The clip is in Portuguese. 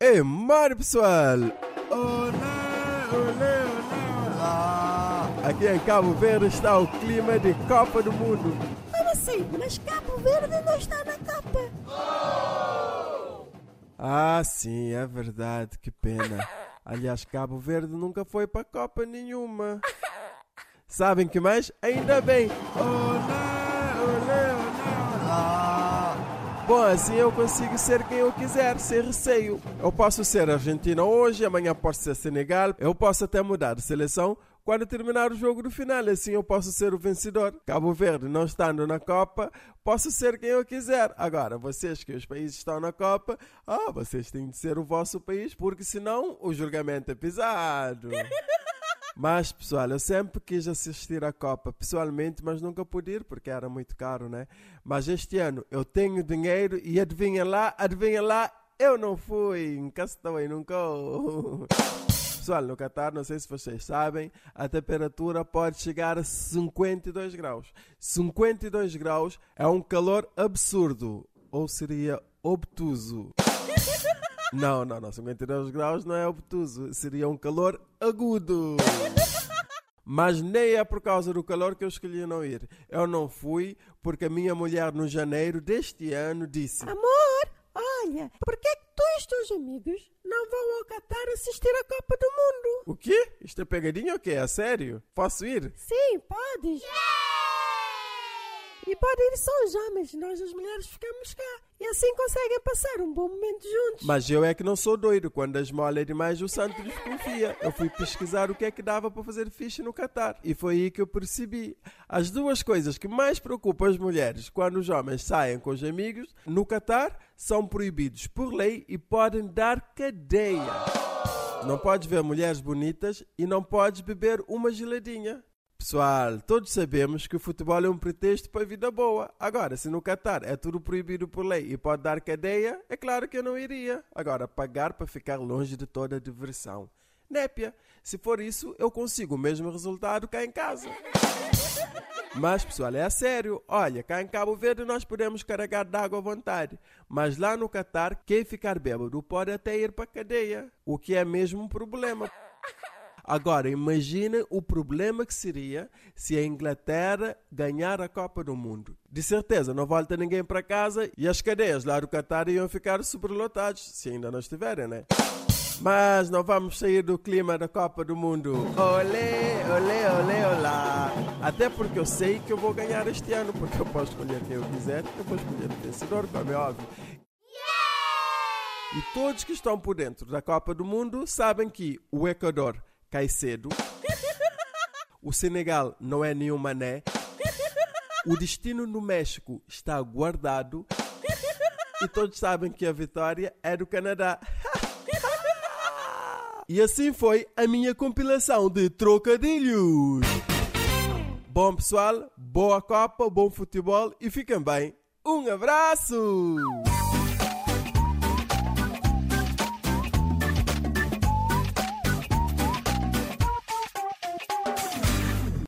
Ei, mano pessoal! Olé, olé, olé, olá. Aqui em Cabo Verde está o clima de Copa do Mundo. Como assim? Mas Cabo Verde não está na Copa. Ah, sim, é verdade, que pena. Aliás, Cabo Verde nunca foi para Copa nenhuma. Sabem que mais? Ainda bem! Olé, Bom, assim eu consigo ser quem eu quiser, sem receio. Eu posso ser Argentina hoje, amanhã posso ser Senegal, eu posso até mudar de seleção quando terminar o jogo do final, assim eu posso ser o vencedor. Cabo Verde não estando na Copa, posso ser quem eu quiser. Agora, vocês que os países estão na Copa, ah, vocês têm de ser o vosso país, porque senão o julgamento é pisado. Mas, pessoal, eu sempre quis assistir à Copa pessoalmente, mas nunca pude ir porque era muito caro, né? Mas este ano eu tenho dinheiro e adivinha lá, adivinha lá, eu não fui. Cá estou aí, nunca. Pessoal, no Catar, não sei se vocês sabem, a temperatura pode chegar a 52 graus. 52 graus é um calor absurdo, ou seria obtuso. Não, não, não, 52 graus não é obtuso, seria um calor agudo. Mas nem é por causa do calor que eu escolhi não ir. Eu não fui porque a minha mulher no janeiro deste ano disse: Amor, olha, por que é que tu e os teus amigos não vão ao Catar assistir a Copa do Mundo? O quê? Isto é pegadinha ou quê? É sério? Posso ir? Sim, podes. E pode ir só os homens, nós as mulheres ficamos cá. E assim conseguem passar um bom momento juntos. Mas eu é que não sou doido. Quando a esmola é demais, o santo desconfia. Eu fui pesquisar o que é que dava para fazer fixe no Catar. E foi aí que eu percebi. As duas coisas que mais preocupam as mulheres quando os homens saem com os amigos no Catar são proibidos por lei e podem dar cadeia. Não podes ver mulheres bonitas e não podes beber uma geladinha. Pessoal, todos sabemos que o futebol é um pretexto para a vida boa. Agora, se no Catar é tudo proibido por lei e pode dar cadeia, é claro que eu não iria. Agora, pagar para ficar longe de toda a diversão. Népia, se for isso, eu consigo o mesmo resultado cá em casa. Mas, pessoal, é a sério. Olha, cá em Cabo Verde nós podemos carregar d'água à vontade. Mas lá no Catar, quem ficar bêbado pode até ir para cadeia. O que é mesmo um problema. Agora, imaginem o problema que seria se a Inglaterra ganhar a Copa do Mundo. De certeza, não volta ninguém para casa e as cadeias lá do Qatar iam ficar superlotadas, se ainda não estiverem, né? Mas não vamos sair do clima da Copa do Mundo. Olê, olê, olê, olá. Até porque eu sei que eu vou ganhar este ano, porque eu posso escolher quem eu quiser, eu vou escolher o vencedor, como é óbvio. E todos que estão por dentro da Copa do Mundo sabem que o Equador cai cedo. O Senegal não é nenhum mané. O destino no México está guardado. E todos sabem que a vitória é do Canadá. E assim foi a minha compilação de trocadilhos. Bom pessoal, boa Copa, bom futebol e fiquem bem. Um abraço!